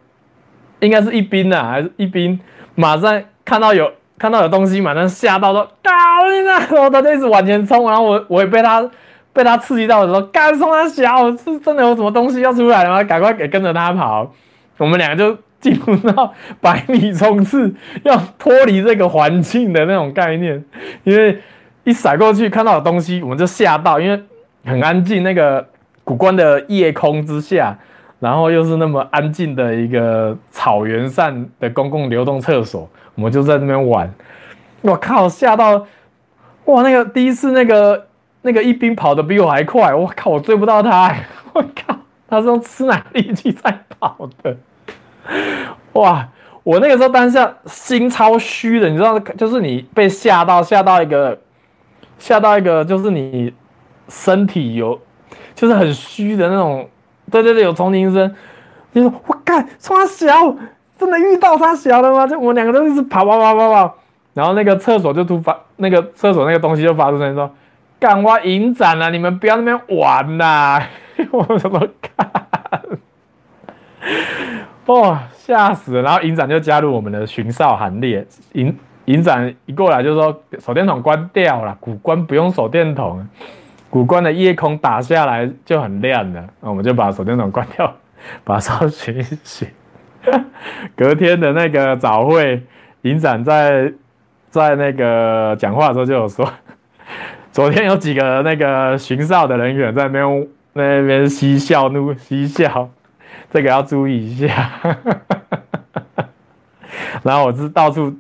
应该是一兵呐，还是一兵？马上看到有看到有东西，马上吓到说搞你呢，然后他就一直往前冲，然后我我也被他被他刺激到的时候，干冲他小，是真的有什么东西要出来了吗？赶快给跟着他跑。我们两个就进入到百米冲刺，要脱离这个环境的那种概念。因为一甩过去看到有东西，我们就吓到，因为很安静，那个古关的夜空之下，然后又是那么安静的一个草原上的公共流动厕所，我们就在那边玩。我靠，吓到！哇，那个第一次那个那个一兵跑得比我还快，我靠，我追不到他，我靠，他是用吃奶力气在跑的。哇！我那个时候当下心超虚的，你知道，就是你被吓到，吓到一个，吓到一个，就是你身体有，就是很虚的那种。对对对，有重铃声。你说我干，冲他小，真的遇到他小了吗？就我们两个都一直跑跑跑跑跑，然后那个厕所就突发，那个厕所那个东西就发出声音说：“干我影展了，你们不要那边玩呐！我怎么看？哇，吓死了！然后营长就加入我们的巡哨行列。营营长一过来就说：“手电筒关掉了，古关不用手电筒，古关的夜空打下来就很亮了。”那我们就把手电筒关掉，把哨巡一巡。隔天的那个早会，营长在在那个讲话的时候就有说：“ 昨天有几个那个巡哨的人员在那边那边嬉笑怒嬉笑。”这个要注意一下，然后我是到处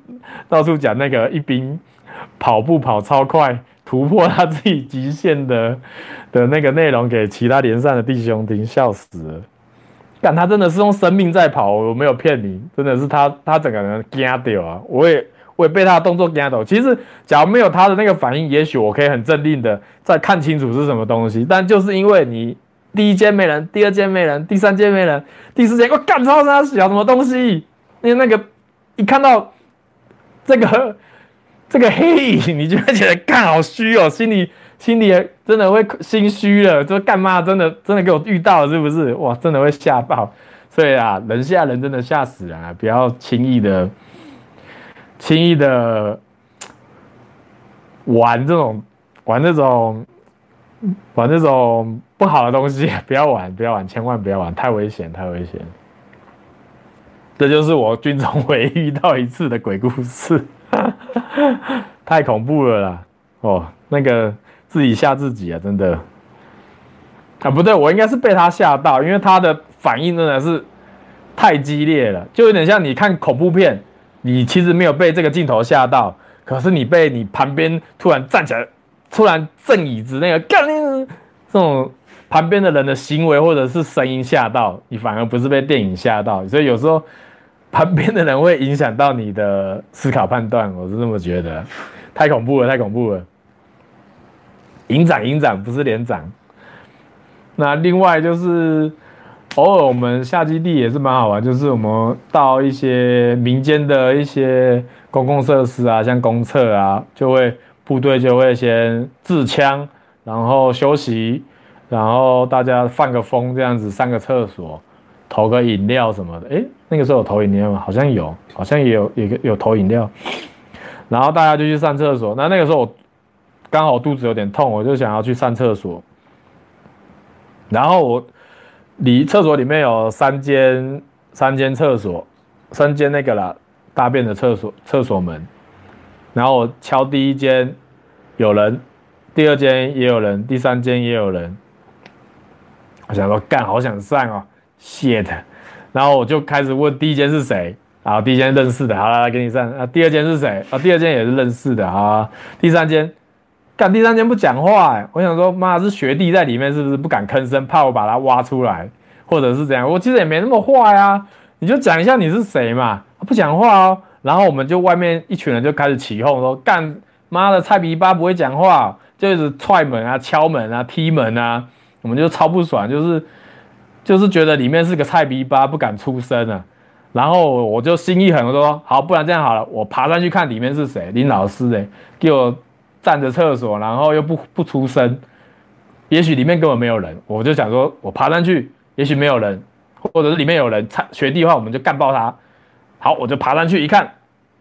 到处讲那个一兵跑步跑超快，突破他自己极限的 的那个内容给其他连上的弟兄听，笑死了。但他真的是用生命在跑，我没有骗你，真的是他他整个人惊掉啊！我也我也被他的动作惊到。其实假如没有他的那个反应，也许我可以很镇定的再看清楚是什么东西，但就是因为你。第一间没人，第二间没人，第三间没人，第四间我干超啥小什么东西？因为那个一看到这个这个黑影，你就会觉得干好虚哦，心里心里真的会心虚了，就干嘛真的真的给我遇到了是不是？哇，真的会吓爆！所以啊，人吓人真的吓死人啊！不要轻易的轻易的玩这种玩这种玩这种。不好的东西 不要玩，不要玩，千万不要玩，太危险，太危险。这就是我军中唯一遇到一次的鬼故事，太恐怖了啦！哦，那个自己吓自己啊，真的。啊，不对，我应该是被他吓到，因为他的反应真的是太激烈了，就有点像你看恐怖片，你其实没有被这个镜头吓到，可是你被你旁边突然站起来，突然震椅子那个干这种。旁边的人的行为或者是声音吓到你，反而不是被电影吓到，所以有时候旁边的人会影响到你的思考判断，我是这么觉得。太恐怖了，太恐怖了。营长，营长不是连长。那另外就是偶尔我们下基地也是蛮好玩，就是我们到一些民间的一些公共设施啊，像公厕啊，就会部队就会先自枪，然后休息。然后大家放个风，这样子上个厕所，投个饮料什么的。诶，那个时候有投饮料吗？好像有，好像也有，有有投饮料。然后大家就去上厕所。那那个时候我刚好肚子有点痛，我就想要去上厕所。然后我离厕所里面有三间三间厕所，三间那个啦，大便的厕所厕所门。然后我敲第一间有人，第二间也有人，第三间也有人。我想说干，好想上哦，shit，然后我就开始问第一间是谁，然后第一间认识的，好来给你上啊。第二间是谁啊？第二间也是认识的啊。第三间，干第三间不讲话哎，我想说妈是学弟在里面是不是不敢吭声，怕我把他挖出来，或者是怎样？我其实也没那么坏啊，你就讲一下你是谁嘛，不讲话哦。然后我们就外面一群人就开始起哄说干妈的菜逼巴不会讲话，就一直踹门啊、敲门啊、踢门啊。我们就超不爽，就是就是觉得里面是个菜逼吧，不敢出声啊。然后我就心一狠，我说好，不然这样好了，我爬上去看里面是谁。林老师诶，给我站着厕所，然后又不不出声，也许里面根本没有人。我就想说，我爬上去，也许没有人，或者是里面有人，学弟的话，我们就干爆他。好，我就爬上去一看，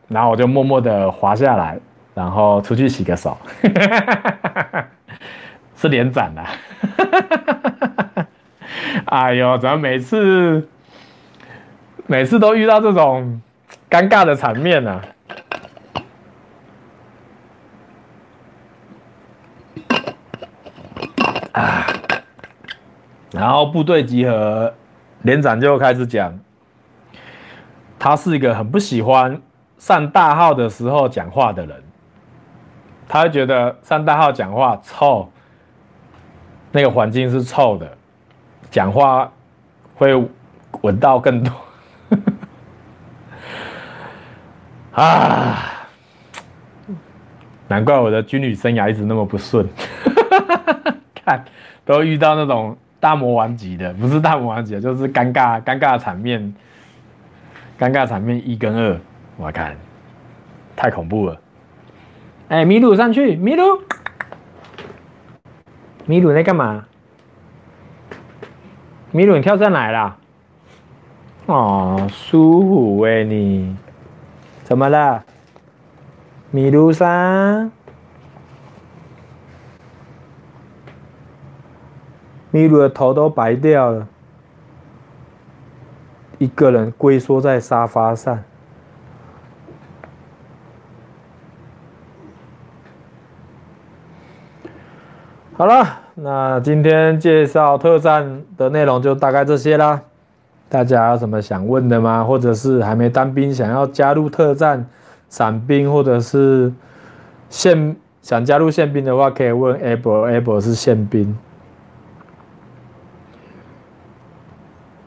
然后我就默默的滑下来，然后出去洗个手。是连长的，哎呦，怎么每次每次都遇到这种尴尬的场面呢？啊！然后部队集合，连长就开始讲，他是一个很不喜欢上大号的时候讲话的人，他会觉得上大号讲话臭。那个环境是臭的，讲话会闻到更多 啊！难怪我的军旅生涯一直那么不顺，看都遇到那种大魔王级的，不是大魔王级的，就是尴尬尴尬场面，尴尬场面一跟二，我看太恐怖了。哎，麋鹿上去，麋鹿。米鲁在干嘛？米鲁，你跳上来了？哦，舒服哎，你怎么了？米鲁桑？米鲁的头都白掉了，一个人龟缩在沙发上。好了，那今天介绍特战的内容就大概这些啦。大家有什么想问的吗？或者是还没当兵想要加入特战、伞兵，或者是宪想加入宪兵的话，可以问 Able，Able 是宪兵。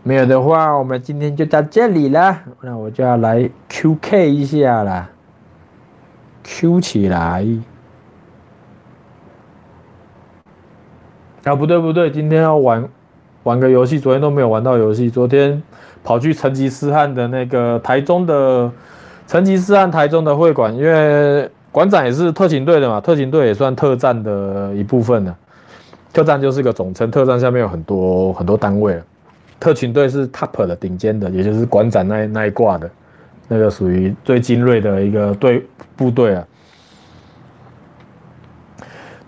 没有的话，我们今天就到这里了。那我就要来 QK 一下了，Q 起来。啊，不对不对，今天要玩玩个游戏，昨天都没有玩到游戏。昨天跑去成吉思汗的那个台中的成吉思汗台中的会馆，因为馆长也是特勤队的嘛，特勤队也算特战的一部分呢。特战就是个总称，特战下面有很多很多单位，特勤队是 top 的顶尖的，也就是馆长那那一挂的，那个属于最精锐的一个队部队啊。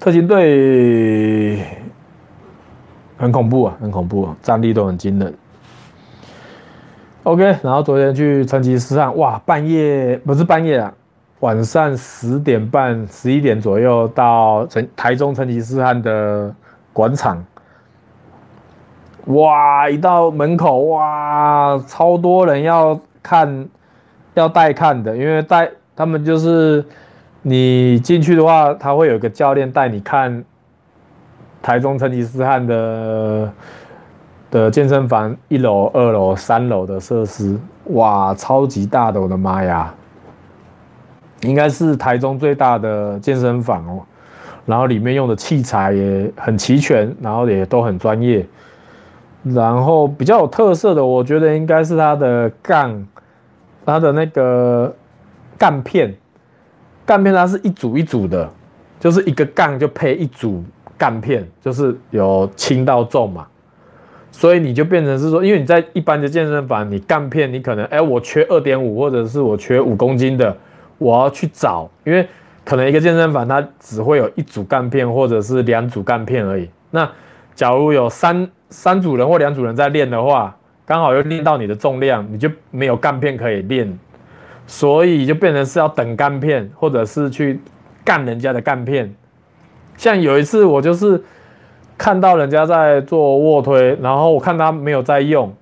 特勤队。很恐怖啊，很恐怖啊，战力都很惊人。OK，然后昨天去成吉思汗，哇，半夜不是半夜啊，晚上十点半、十一点左右到成台中成吉思汗的广场，哇，一到门口，哇，超多人要看，要带看的，因为带他们就是你进去的话，他会有个教练带你看。台中成吉思汗的的健身房一楼、二楼、三楼的设施，哇，超级大的，我的妈呀！应该是台中最大的健身房哦。然后里面用的器材也很齐全，然后也都很专业。然后比较有特色的，我觉得应该是它的杠，它的那个杠片，杠片它是一组一组的，就是一个杠就配一组。杠片就是有轻到重嘛，所以你就变成是说，因为你在一般的健身房，你杠片你可能哎、我缺二点五或者是我缺五公斤的，我要去找，因为可能一个健身房它只会有一组杠片或者是两组杠片而已。那假如有三三组人或两组人在练的话，刚好又练到你的重量，你就没有杠片可以练，所以就变成是要等杠片或者是去干人家的杠片。像有一次，我就是看到人家在做卧推，然后我看他没有在用，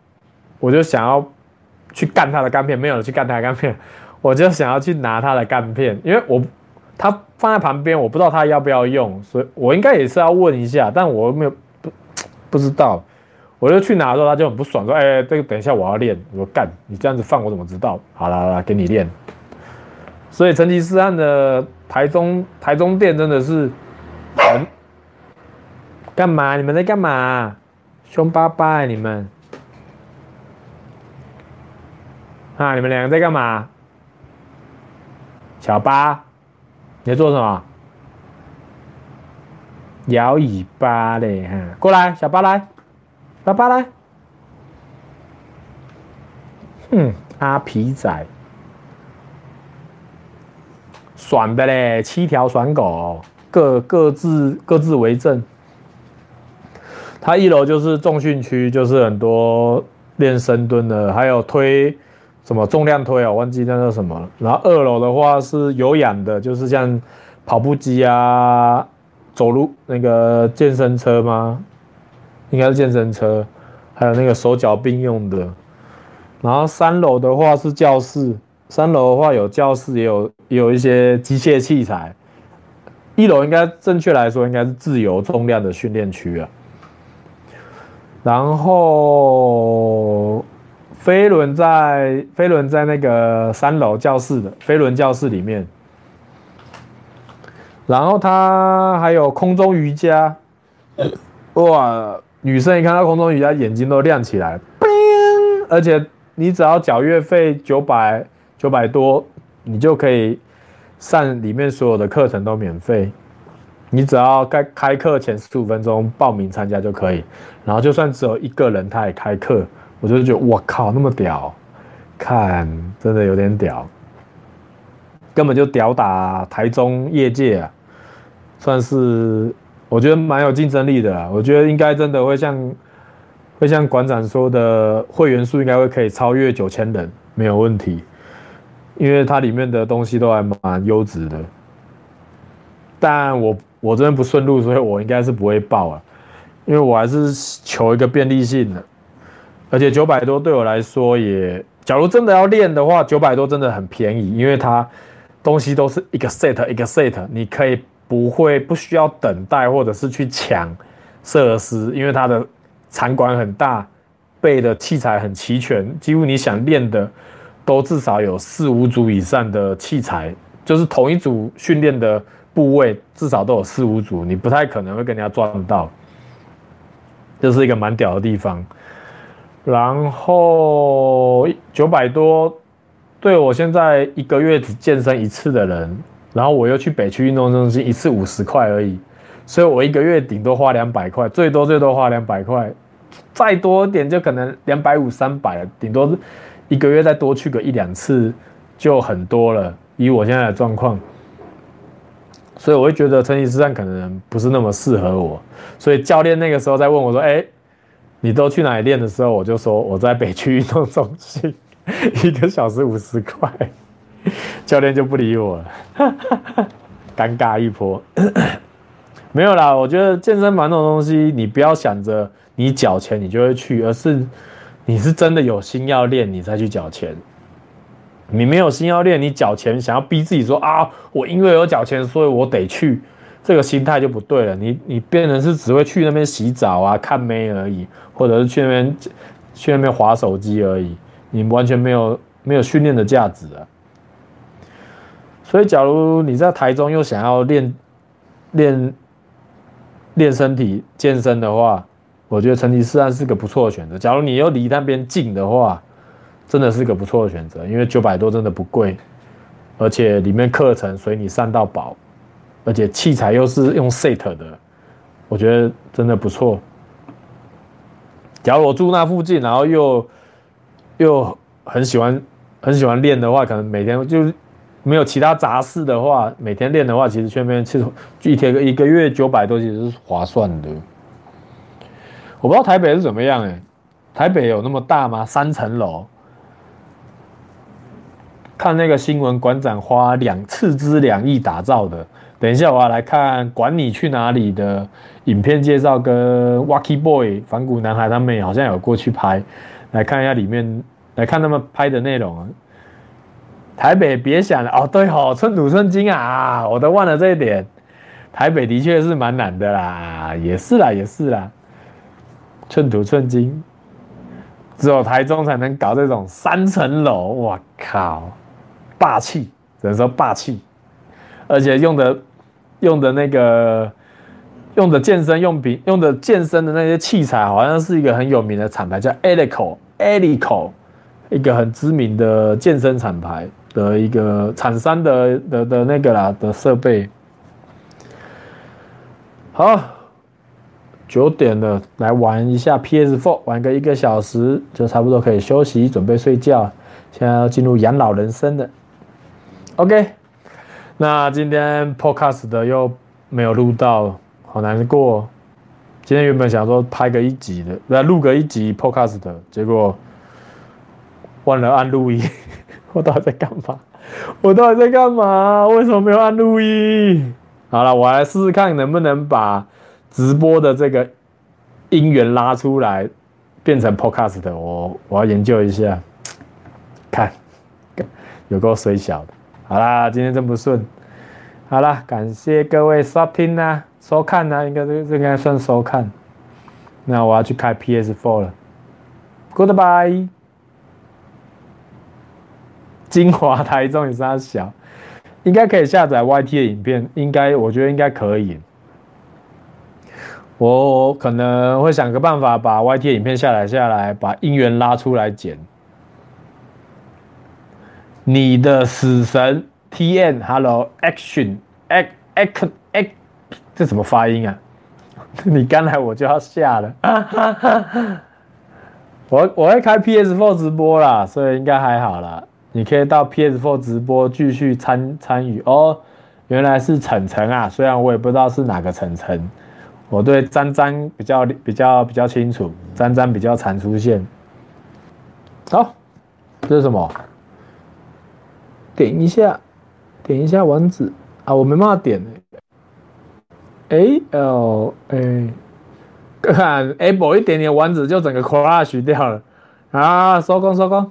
我就想要去干他的干片，没有人去干他的干片，我就想要去拿他的干片，因为我他放在旁边，我不知道他要不要用，所以我应该也是要问一下，但我没有不不知道，我就去拿的时候，他就很不爽，说：“哎，这个等一下我要练。”我说：“干，你这样子放我怎么知道？”好啦好啦，给你练。所以成吉思汗的台中台中店真的是。干嘛？你们在干嘛？凶巴巴、欸！你们啊！你们两个在干嘛？小八，你在做什么？摇尾巴嘞！哈，过来，小八来，爸爸来。哼，阿皮仔，爽的嘞！七条爽狗，各各自各自为政。它一楼就是重训区，就是很多练深蹲的，还有推什么重量推啊，我忘记那叫什么了。然后二楼的话是有氧的，就是像跑步机啊、走路那个健身车吗？应该是健身车，还有那个手脚并用的。然后三楼的话是教室，三楼的话有教室，也有也有一些机械器材。一楼应该正确来说应该是自由重量的训练区啊。然后飞轮在飞轮在那个三楼教室的飞轮教室里面，然后它还有空中瑜伽，哇！女生一看到空中瑜伽，眼睛都亮起来，而且你只要缴月费九百九百多，你就可以上里面所有的课程都免费。你只要开开课前十五分钟报名参加就可以，然后就算只有一个人他也开课，我就觉得我靠那么屌，看真的有点屌，根本就屌打台中业界啊，算是我觉得蛮有竞争力的啦，我觉得应该真的会像会像馆长说的，会员数应该会可以超越九千人，没有问题，因为它里面的东西都还蛮优质的，但我。我这边不顺路，所以我应该是不会报啊，因为我还是求一个便利性的，而且九百多对我来说也，假如真的要练的话，九百多真的很便宜，因为它东西都是一个 set 一个 set，你可以不会不需要等待或者是去抢设施，因为它的场馆很大，备的器材很齐全，几乎你想练的都至少有四五组以上的器材，就是同一组训练的。部位至少都有四五组，你不太可能会跟人家撞到，这是一个蛮屌的地方。然后九百多，对我现在一个月只健身一次的人，然后我又去北区运动中心一次五十块而已，所以我一个月顶多花两百块，最多最多花两百块，再多点就可能两百五三百，顶多一个月再多去个一两次就很多了。以我现在的状况。所以我会觉得成吉思汗可能不是那么适合我，所以教练那个时候在问我说：“哎，你都去哪里练的时候？”我就说：“我在北区运动中心，一个小时五十块。”教练就不理我了，尴尬一波。没有啦，我觉得健身房这种东西，你不要想着你缴钱你就会去，而是你是真的有心要练，你才去缴钱。你没有心要练，你缴钱想要逼自己说啊，我因为有缴钱，所以我得去，这个心态就不对了。你你变成是只会去那边洗澡啊、看妹而已，或者是去那边去那边滑手机而已，你完全没有没有训练的价值啊。所以，假如你在台中又想要练练练身体、健身的话，我觉得成吉思汗是个不错的选择。假如你又离那边近的话。真的是个不错的选择，因为九百多真的不贵，而且里面课程随你上到饱，而且器材又是用 set 的，我觉得真的不错。假如我住那附近，然后又又很喜欢很喜欢练的话，可能每天就没有其他杂事的话，每天练的话，其实去那边其实一天一个月九百多其实是划算的。我不知道台北是怎么样哎，台北有那么大吗？三层楼。看那个新闻，馆长花两斥资两亿打造的。等一下我要来看《管你去哪里》的影片介绍，跟 Wacky Boy 反骨男孩他们好像有过去拍，来看一下里面，来看他们拍的内容。台北别想了哦，对哦，寸土寸金啊，我都忘了这一点。台北的确是蛮难的啦，也是啦，也是啦，寸土寸金，只有台中才能搞这种三层楼，我靠！霸气，只能说霸气，而且用的用的那个用的健身用品，用的健身的那些器材，好像是一个很有名的厂牌，叫 Eleiko，Eleiko，一个很知名的健身厂牌的一个厂商的的的那个啦的设备。好，九点了，来玩一下 PS4，玩个一个小时就差不多可以休息，准备睡觉。现在要进入养老人生的。OK，那今天 Podcast 的又没有录到，好难过。今天原本想说拍个一集的，来录个一集 Podcast，结果忘了按录音。我到底在干嘛？我到底在干嘛？为什么没有按录音？好了，我来试试看能不能把直播的这个音源拉出来，变成 Podcast 的。我我要研究一下，看有够水小的。好啦，今天真不顺。好啦，感谢各位收听啊，收看啊，应该这这应该算收看。那我要去开 PS4 了。Goodbye。精华台中也是小，应该可以下载 YT 的影片，应该我觉得应该可以。我可能会想个办法把 YT 影片下载下来，把音源拉出来剪。你的死神 T N Hello Action Act Act Act 这怎么发音啊？你刚来我就要下了。我我会开 PS4 直播啦，所以应该还好啦。你可以到 PS4 直播继续参参与哦。原来是晨晨啊，虽然我也不知道是哪个晨晨。我对詹詹比较比较比较清楚，詹詹比较常出现。好，这是什么？点一下，点一下网址啊，我没办法点。A L A，看 Apple 一点点网址就整个 crash 掉了啊！收工收工。